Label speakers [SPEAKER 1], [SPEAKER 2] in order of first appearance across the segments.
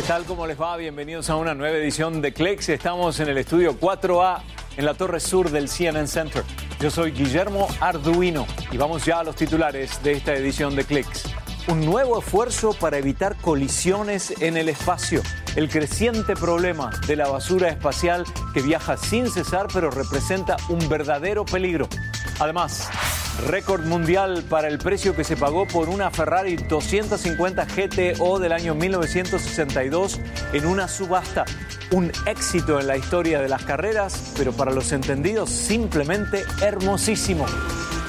[SPEAKER 1] ¿Qué tal? ¿Cómo les va? Bienvenidos a una nueva edición de Clicks. Estamos en el estudio 4A en la torre sur del CNN Center. Yo soy Guillermo Arduino y vamos ya a los titulares de esta edición de Clicks. Un nuevo esfuerzo para evitar colisiones en el espacio. El creciente problema de la basura espacial que viaja sin cesar pero representa un verdadero peligro. Además, récord mundial para el precio que se pagó por una Ferrari 250 GTO del año 1962 en una subasta. Un éxito en la historia de las carreras, pero para los entendidos simplemente hermosísimo.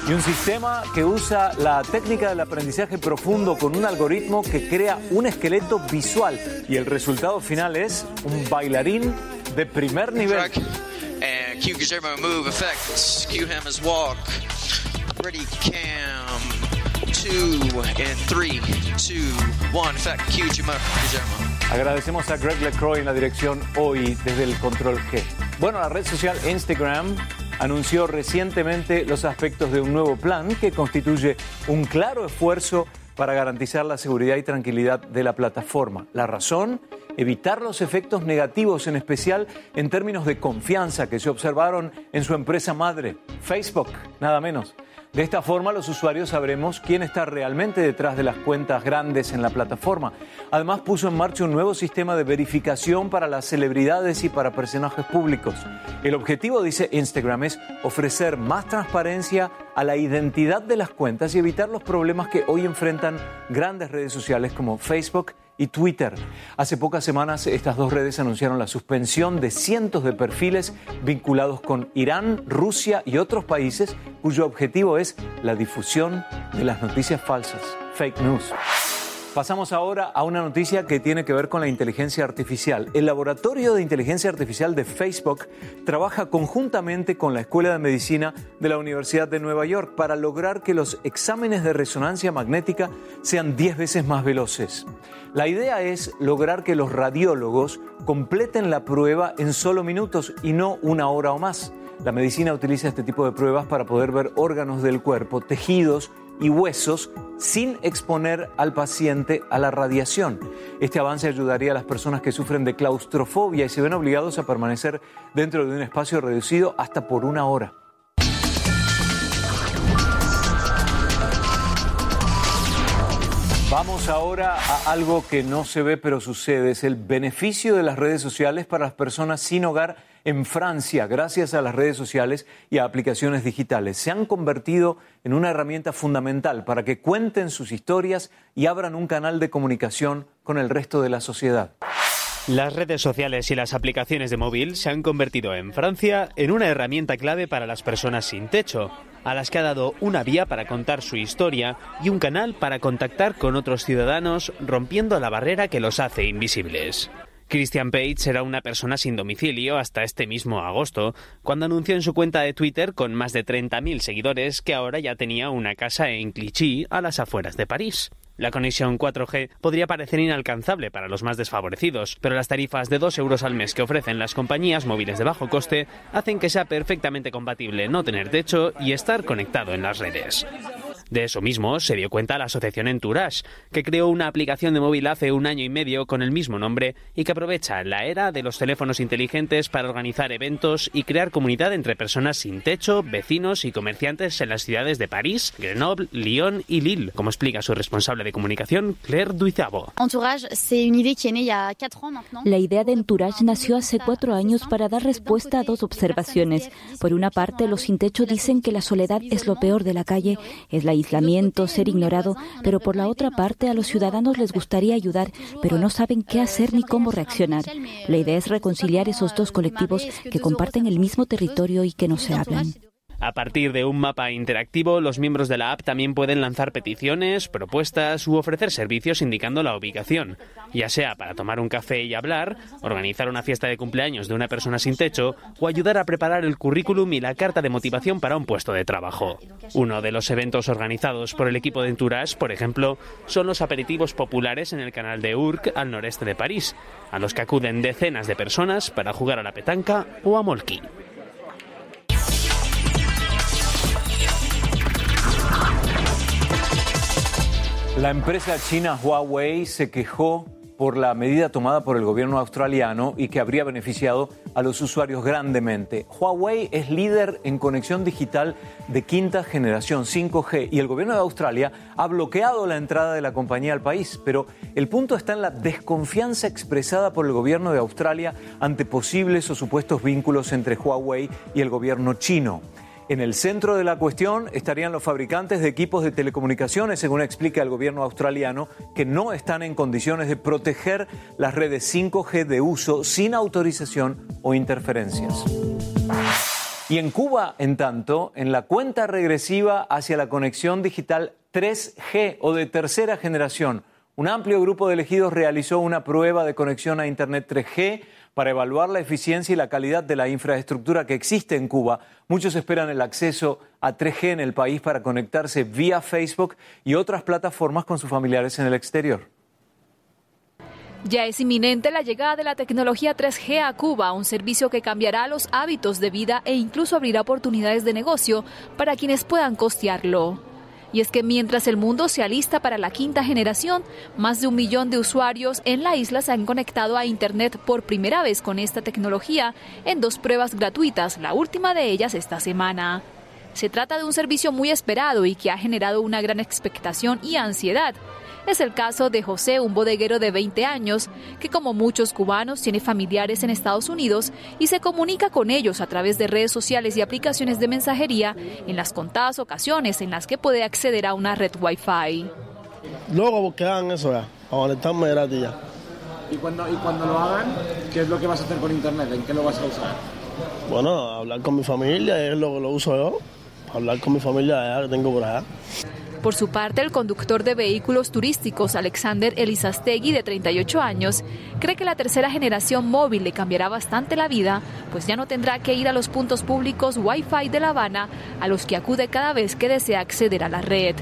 [SPEAKER 1] Y un sistema que usa la técnica del aprendizaje profundo con un algoritmo que crea un esqueleto visual. Y el resultado final es un bailarín de primer nivel.
[SPEAKER 2] Cue Guillermo move effect. Cue him as walk. Ready cam. Two and three, two, one. Effect. Cue Guillermo.
[SPEAKER 1] Agradecemos a Greg LeCroy en la dirección hoy desde el Control G. Bueno, la red social Instagram anunció recientemente los aspectos de un nuevo plan que constituye un claro esfuerzo para garantizar la seguridad y tranquilidad de la plataforma. La razón, evitar los efectos negativos, en especial en términos de confianza que se observaron en su empresa madre, Facebook, nada menos. De esta forma, los usuarios sabremos quién está realmente detrás de las cuentas grandes en la plataforma. Además, puso en marcha un nuevo sistema de verificación para las celebridades y para personajes públicos. El objetivo, dice Instagram, es ofrecer más transparencia a la identidad de las cuentas y evitar los problemas que hoy enfrentan grandes redes sociales como Facebook y Twitter. Hace pocas semanas estas dos redes anunciaron la suspensión de cientos de perfiles vinculados con Irán, Rusia y otros países cuyo objetivo es la difusión de las noticias falsas, fake news. Pasamos ahora a una noticia que tiene que ver con la inteligencia artificial. El laboratorio de inteligencia artificial de Facebook trabaja conjuntamente con la Escuela de Medicina de la Universidad de Nueva York para lograr que los exámenes de resonancia magnética sean 10 veces más veloces. La idea es lograr que los radiólogos completen la prueba en solo minutos y no una hora o más. La medicina utiliza este tipo de pruebas para poder ver órganos del cuerpo, tejidos y huesos sin exponer al paciente a la radiación. Este avance ayudaría a las personas que sufren de claustrofobia y se ven obligados a permanecer dentro de un espacio reducido hasta por una hora. Vamos ahora a algo que no se ve pero sucede, es el beneficio de las redes sociales para las personas sin hogar en Francia, gracias a las redes sociales y a aplicaciones digitales. Se han convertido en una herramienta fundamental para que cuenten sus historias y abran un canal de comunicación con el resto de la sociedad.
[SPEAKER 3] Las redes sociales y las aplicaciones de móvil se han convertido en Francia en una herramienta clave para las personas sin techo, a las que ha dado una vía para contar su historia y un canal para contactar con otros ciudadanos, rompiendo la barrera que los hace invisibles. Christian Page era una persona sin domicilio hasta este mismo agosto, cuando anunció en su cuenta de Twitter con más de 30.000 seguidores que ahora ya tenía una casa en Clichy, a las afueras de París. La conexión 4G podría parecer inalcanzable para los más desfavorecidos, pero las tarifas de 2 euros al mes que ofrecen las compañías móviles de bajo coste hacen que sea perfectamente compatible no tener techo y estar conectado en las redes. De eso mismo se dio cuenta la asociación Entourage, que creó una aplicación de móvil hace un año y medio con el mismo nombre y que aprovecha la era de los teléfonos inteligentes para organizar eventos y crear comunidad entre personas sin techo, vecinos y comerciantes en las ciudades de París, Grenoble, Lyon y Lille, como explica su responsable de comunicación, Claire Duizabo.
[SPEAKER 4] La idea de Entourage nació hace cuatro años para dar respuesta a dos observaciones. Por una parte, los sin techo dicen que la soledad es lo peor de la calle, es la aislamiento, ser ignorado, pero por la otra parte a los ciudadanos les gustaría ayudar, pero no saben qué hacer ni cómo reaccionar. La idea es reconciliar esos dos colectivos que comparten el mismo territorio y que no se hablan.
[SPEAKER 3] A partir de un mapa interactivo, los miembros de la app también pueden lanzar peticiones, propuestas u ofrecer servicios indicando la ubicación, ya sea para tomar un café y hablar, organizar una fiesta de cumpleaños de una persona sin techo o ayudar a preparar el currículum y la carta de motivación para un puesto de trabajo. Uno de los eventos organizados por el equipo de Entourage, por ejemplo, son los aperitivos populares en el canal de Urc al noreste de París, a los que acuden decenas de personas para jugar a la petanca o a molki.
[SPEAKER 1] La empresa china Huawei se quejó por la medida tomada por el gobierno australiano y que habría beneficiado a los usuarios grandemente. Huawei es líder en conexión digital de quinta generación 5G y el gobierno de Australia ha bloqueado la entrada de la compañía al país, pero el punto está en la desconfianza expresada por el gobierno de Australia ante posibles o supuestos vínculos entre Huawei y el gobierno chino. En el centro de la cuestión estarían los fabricantes de equipos de telecomunicaciones, según explica el gobierno australiano, que no están en condiciones de proteger las redes 5G de uso sin autorización o interferencias. Y en Cuba, en tanto, en la cuenta regresiva hacia la conexión digital 3G o de tercera generación, un amplio grupo de elegidos realizó una prueba de conexión a Internet 3G para evaluar la eficiencia y la calidad de la infraestructura que existe en Cuba. Muchos esperan el acceso a 3G en el país para conectarse vía Facebook y otras plataformas con sus familiares en el exterior.
[SPEAKER 5] Ya es inminente la llegada de la tecnología 3G a Cuba, un servicio que cambiará los hábitos de vida e incluso abrirá oportunidades de negocio para quienes puedan costearlo. Y es que mientras el mundo se alista para la quinta generación, más de un millón de usuarios en la isla se han conectado a Internet por primera vez con esta tecnología en dos pruebas gratuitas, la última de ellas esta semana. Se trata de un servicio muy esperado y que ha generado una gran expectación y ansiedad. Es el caso de José, un bodeguero de 20 años, que como muchos cubanos tiene familiares en Estados Unidos y se comunica con ellos a través de redes sociales y aplicaciones de mensajería en las contadas ocasiones en las que puede acceder a una red Wi-Fi.
[SPEAKER 6] Luego hagan eso ya, a conectarme gratis ya.
[SPEAKER 7] ¿Y cuando, ¿Y cuando lo hagan, qué es lo que vas a hacer con internet? ¿En qué lo vas a usar?
[SPEAKER 6] Bueno, hablar con mi familia, es lo que lo uso yo. Hablar con mi familia allá que tengo por allá.
[SPEAKER 5] Por su parte, el conductor de vehículos turísticos Alexander Elizastegui, de 38 años, cree que la tercera generación móvil le cambiará bastante la vida, pues ya no tendrá que ir a los puntos públicos Wi-Fi de La Habana, a los que acude cada vez que desea acceder a la red.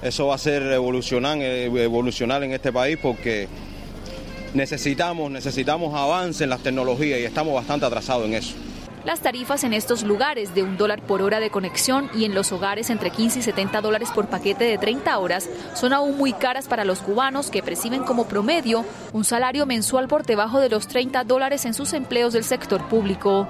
[SPEAKER 8] Eso va a ser evolucionar, evolucionar en este país porque necesitamos, necesitamos avance en las tecnologías y estamos bastante atrasados en eso.
[SPEAKER 5] Las tarifas en estos lugares de un dólar por hora de conexión y en los hogares entre 15 y 70 dólares por paquete de 30 horas son aún muy caras para los cubanos que perciben como promedio un salario mensual por debajo de los 30 dólares en sus empleos del sector público.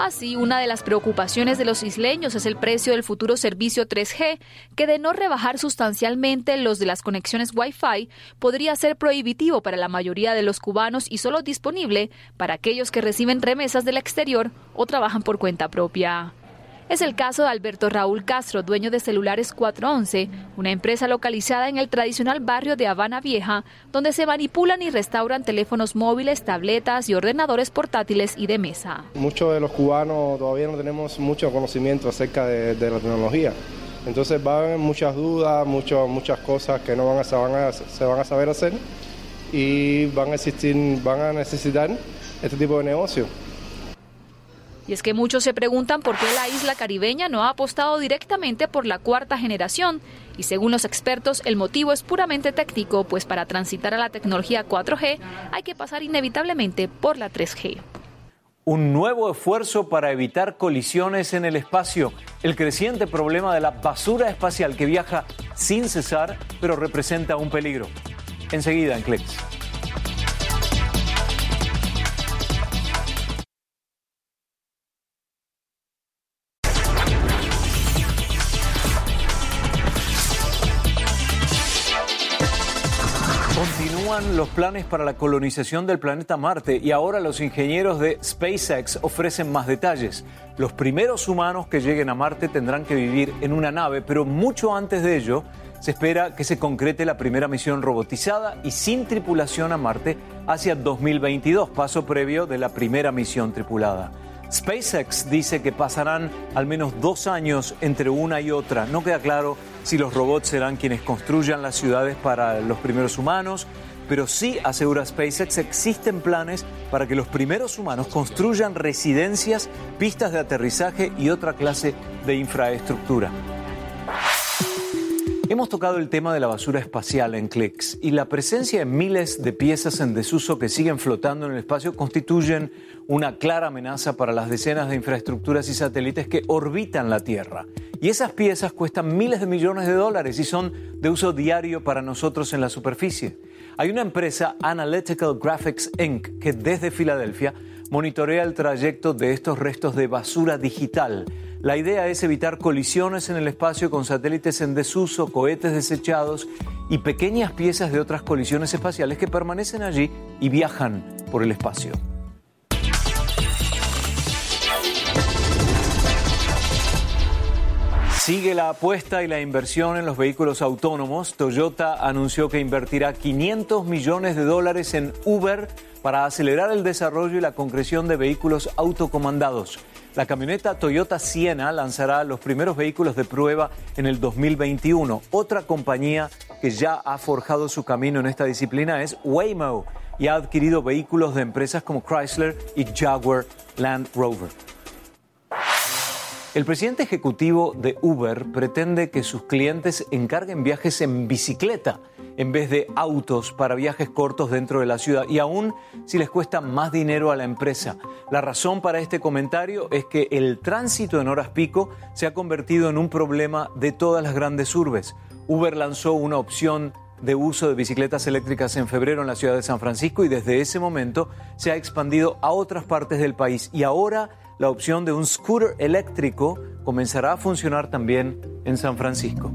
[SPEAKER 5] Así, una de las preocupaciones de los isleños es el precio del futuro servicio 3G, que de no rebajar sustancialmente los de las conexiones Wi-Fi, podría ser prohibitivo para la mayoría de los cubanos y solo disponible para aquellos que reciben remesas del exterior o trabajan por cuenta propia. Es el caso de Alberto Raúl Castro, dueño de Celulares 411, una empresa localizada en el tradicional barrio de Habana Vieja, donde se manipulan y restauran teléfonos móviles, tabletas y ordenadores portátiles y de mesa.
[SPEAKER 9] Muchos de los cubanos todavía no tenemos mucho conocimiento acerca de, la tecnología. Entonces van muchas dudas, muchas cosas que no van a, se, van a, se van a saber hacer y van a, existir, van a necesitar este tipo de negocio.
[SPEAKER 5] Y es que muchos se preguntan por qué la isla caribeña no ha apostado directamente por la cuarta generación. Y según los expertos, el motivo es puramente técnico, pues para transitar a la tecnología 4G hay que pasar inevitablemente por la 3G.
[SPEAKER 1] Un nuevo esfuerzo para evitar colisiones en el espacio. El creciente problema de la basura espacial que viaja sin cesar, pero representa un peligro. Enseguida en Los planes para la colonización del planeta Marte y ahora los ingenieros de SpaceX ofrecen más detalles. Los primeros humanos que lleguen a Marte tendrán que vivir en una nave, pero mucho antes de ello se espera que se concrete la primera misión robotizada y sin tripulación a Marte hacia 2022, paso previo de la primera misión tripulada. SpaceX dice que pasarán al menos dos años entre una y otra. No queda claro si los robots serán quienes construyan las ciudades para los primeros humanos, pero sí, asegura SpaceX, existen planes para que los primeros humanos construyan residencias, pistas de aterrizaje y otra clase de infraestructura. Hemos tocado el tema de la basura espacial en Clicks y la presencia de miles de piezas en desuso que siguen flotando en el espacio constituyen una clara amenaza para las decenas de infraestructuras y satélites que orbitan la Tierra. Y esas piezas cuestan miles de millones de dólares y son de uso diario para nosotros en la superficie. Hay una empresa, Analytical Graphics Inc., que desde Filadelfia monitorea el trayecto de estos restos de basura digital. La idea es evitar colisiones en el espacio con satélites en desuso, cohetes desechados y pequeñas piezas de otras colisiones espaciales que permanecen allí y viajan por el espacio. Sigue la apuesta y la inversión en los vehículos autónomos. Toyota anunció que invertirá 500 millones de dólares en Uber para acelerar el desarrollo y la concreción de vehículos autocomandados. La camioneta Toyota Siena lanzará los primeros vehículos de prueba en el 2021. Otra compañía que ya ha forjado su camino en esta disciplina es Waymo y ha adquirido vehículos de empresas como Chrysler y Jaguar Land Rover. El presidente ejecutivo de Uber pretende que sus clientes encarguen viajes en bicicleta en vez de autos para viajes cortos dentro de la ciudad y aún si les cuesta más dinero a la empresa. La razón para este comentario es que el tránsito en horas pico se ha convertido en un problema de todas las grandes urbes. Uber lanzó una opción de uso de bicicletas eléctricas en febrero en la ciudad de San Francisco y desde ese momento se ha expandido a otras partes del país y ahora la opción de un scooter eléctrico comenzará a funcionar también en San Francisco.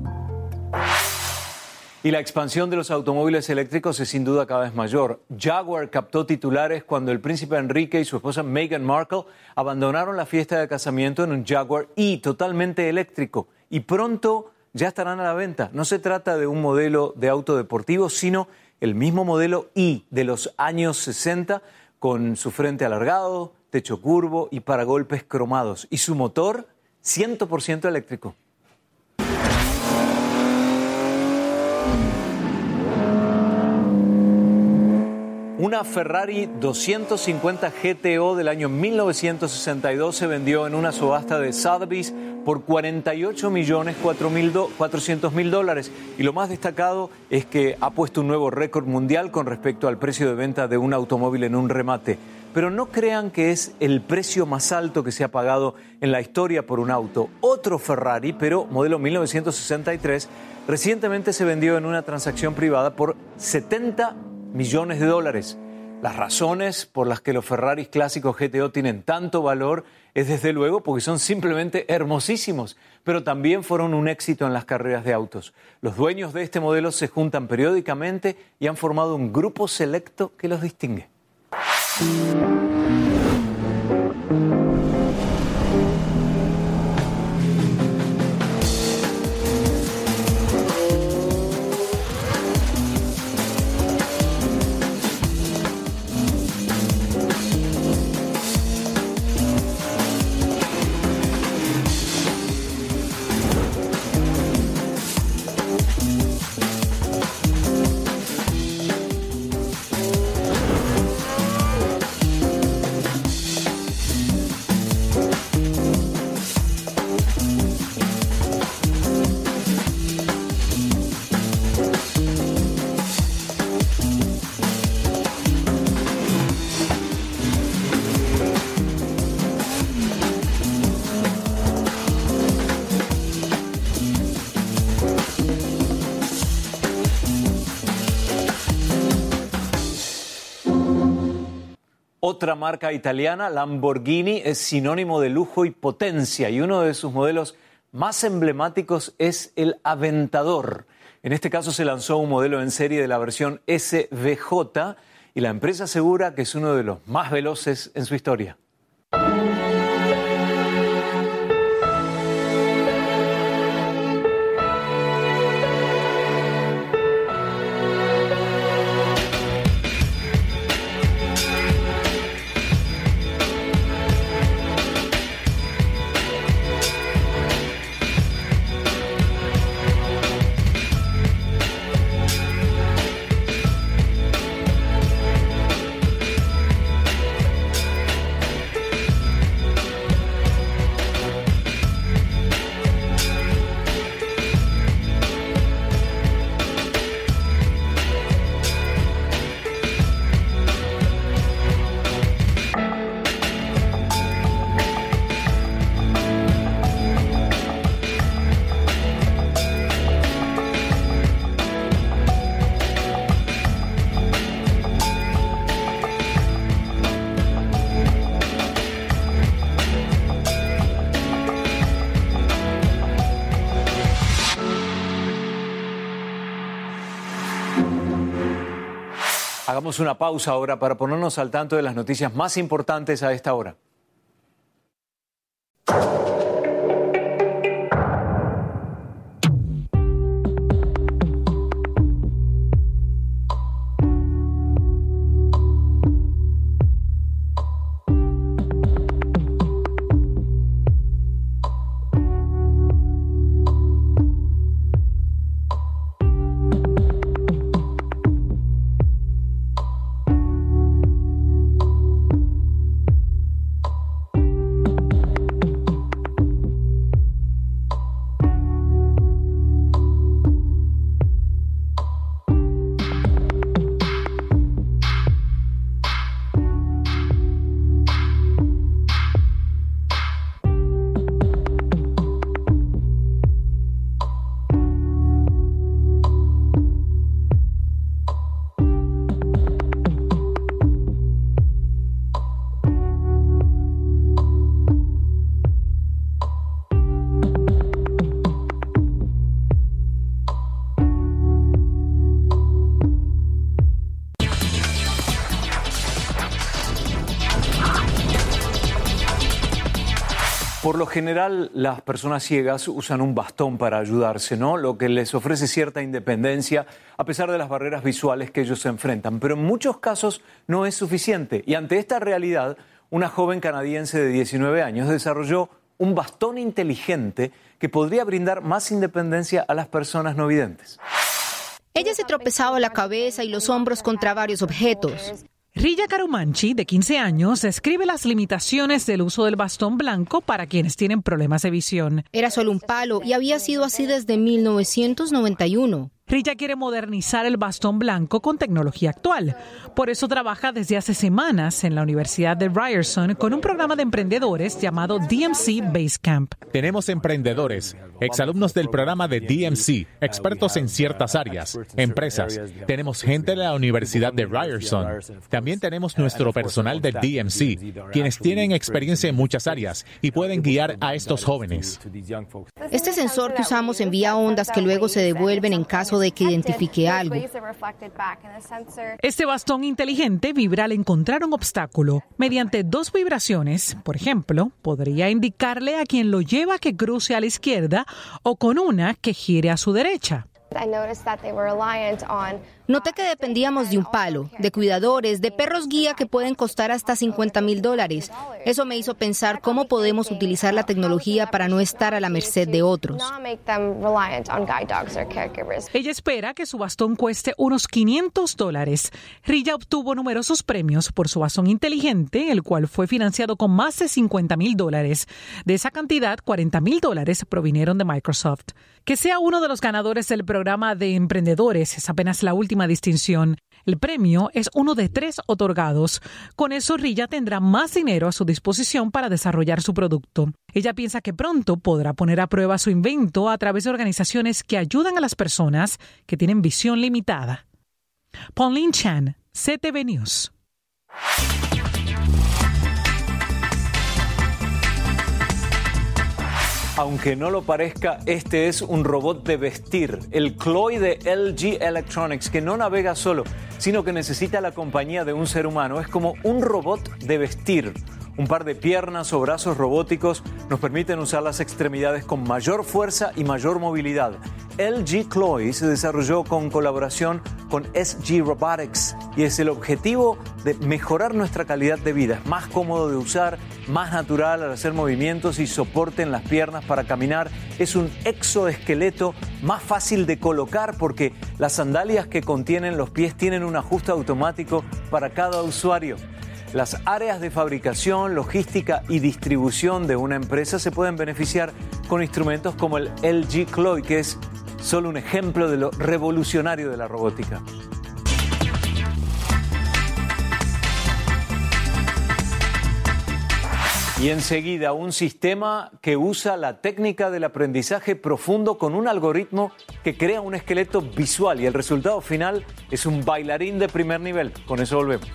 [SPEAKER 1] Y la expansión de los automóviles eléctricos es sin duda cada vez mayor. Jaguar captó titulares cuando el príncipe Enrique y su esposa Meghan Markle abandonaron la fiesta de casamiento en un Jaguar E totalmente eléctrico y pronto ya estarán a la venta. No se trata de un modelo de auto deportivo, sino el mismo modelo E de los años 60 con su frente alargado, techo curvo y paragolpes cromados. Y su motor, 100% eléctrico. Una Ferrari 250 GTO del año 1962 se vendió en una subasta de Sotheby's por 48 millones 400 mil dólares. Y lo más destacado es que ha puesto un nuevo récord mundial con respecto al precio de venta de un automóvil en un remate pero no crean que es el precio más alto que se ha pagado en la historia por un auto. Otro Ferrari, pero modelo 1963, recientemente se vendió en una transacción privada por 70 millones de dólares. Las razones por las que los Ferraris clásicos GTO tienen tanto valor es desde luego porque son simplemente hermosísimos, pero también fueron un éxito en las carreras de autos. Los dueños de este modelo se juntan periódicamente y han formado un grupo selecto que los distingue. Thank you. Otra marca italiana, Lamborghini, es sinónimo de lujo y potencia y uno de sus modelos más emblemáticos es el Aventador. En este caso se lanzó un modelo en serie de la versión SVJ y la empresa asegura que es uno de los más veloces en su historia. Hagamos una pausa ahora para ponernos al tanto de las noticias más importantes a esta hora. Por lo general, las personas ciegas usan un bastón para ayudarse, ¿no? Lo que les ofrece cierta independencia a pesar de las barreras visuales que ellos se enfrentan. Pero en muchos casos no es suficiente. Y ante esta realidad, una joven canadiense de 19 años desarrolló un bastón inteligente que podría brindar más independencia a las personas no videntes.
[SPEAKER 10] Ella se tropezaba la cabeza y los hombros contra varios objetos.
[SPEAKER 11] Rilla Carumanchi, de 15 años, describe las limitaciones del uso del bastón blanco para quienes tienen problemas de visión.
[SPEAKER 10] Era solo un palo y había sido así desde 1991.
[SPEAKER 11] Rilla quiere modernizar el bastón blanco con tecnología actual. Por eso trabaja desde hace semanas en la Universidad de Ryerson con un programa de emprendedores llamado DMC Basecamp.
[SPEAKER 12] Tenemos emprendedores, exalumnos del programa de DMC, expertos en ciertas áreas, empresas. Tenemos gente de la Universidad de Ryerson. También tenemos nuestro personal de DMC, quienes tienen experiencia en muchas áreas y pueden guiar a estos jóvenes.
[SPEAKER 10] Este sensor que usamos envía ondas que luego se devuelven en caso de que identifique algo.
[SPEAKER 11] Este bastón inteligente vibra al encontrar un obstáculo. Mediante dos vibraciones, por ejemplo, podría indicarle a quien lo lleva que cruce a la izquierda o con una que gire a su derecha.
[SPEAKER 10] Noté que dependíamos de un palo, de cuidadores, de perros guía que pueden costar hasta 50 mil dólares. Eso me hizo pensar cómo podemos utilizar la tecnología para no estar a la merced de otros.
[SPEAKER 11] Ella espera que su bastón cueste unos 500 dólares. Rilla obtuvo numerosos premios por su bastón inteligente, el cual fue financiado con más de 50 mil dólares. De esa cantidad, 40 mil dólares provinieron de Microsoft. Que sea uno de los ganadores del programa de emprendedores es apenas la última distinción. El premio es uno de tres otorgados. Con eso, Rilla tendrá más dinero a su disposición para desarrollar su producto. Ella piensa que pronto podrá poner a prueba su invento a través de organizaciones que ayudan a las personas que tienen visión limitada. Pauline Chan, CTV News.
[SPEAKER 1] Aunque no lo parezca, este es un robot de vestir, el Chloe de LG Electronics, que no navega solo, sino que necesita la compañía de un ser humano. Es como un robot de vestir. Un par de piernas o brazos robóticos nos permiten usar las extremidades con mayor fuerza y mayor movilidad. LG Chloe se desarrolló con colaboración con SG Robotics y es el objetivo de mejorar nuestra calidad de vida. Es más cómodo de usar, más natural al hacer movimientos y soporte en las piernas para caminar. Es un exoesqueleto más fácil de colocar porque las sandalias que contienen los pies tienen un ajuste automático para cada usuario. Las áreas de fabricación, logística y distribución de una empresa se pueden beneficiar con instrumentos como el LG Chloe, que es solo un ejemplo de lo revolucionario de la robótica. Y enseguida un sistema que usa la técnica del aprendizaje profundo con un algoritmo que crea un esqueleto visual y el resultado final es un bailarín de primer nivel. Con eso volvemos.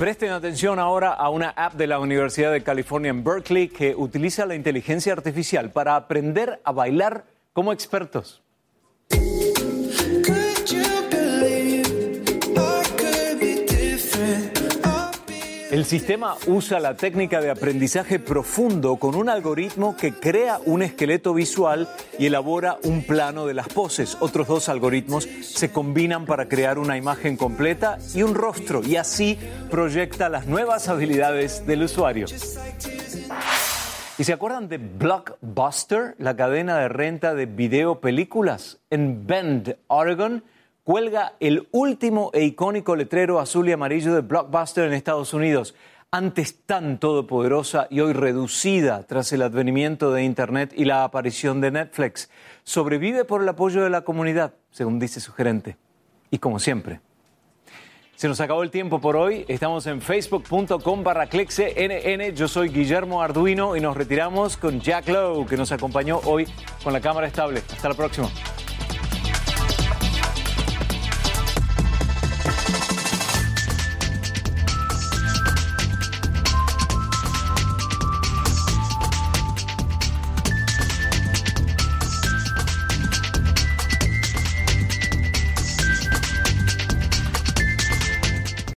[SPEAKER 1] Presten atención ahora a una app de la Universidad de California en Berkeley que utiliza la inteligencia artificial para aprender a bailar como expertos. El sistema usa la técnica de aprendizaje profundo con un algoritmo que crea un esqueleto visual y elabora un plano de las poses. Otros dos algoritmos se combinan para crear una imagen completa y un rostro y así proyecta las nuevas habilidades del usuario. ¿Y se acuerdan de Blockbuster, la cadena de renta de videopelículas en Bend, Oregon? Cuelga el último e icónico letrero azul y amarillo de Blockbuster en Estados Unidos. Antes tan todopoderosa y hoy reducida tras el advenimiento de Internet y la aparición de Netflix, sobrevive por el apoyo de la comunidad, según dice su gerente. Y como siempre, se nos acabó el tiempo por hoy. Estamos en facebook.com barra. Yo soy Guillermo Arduino y nos retiramos con Jack Lowe, que nos acompañó hoy con la cámara estable. Hasta la próxima.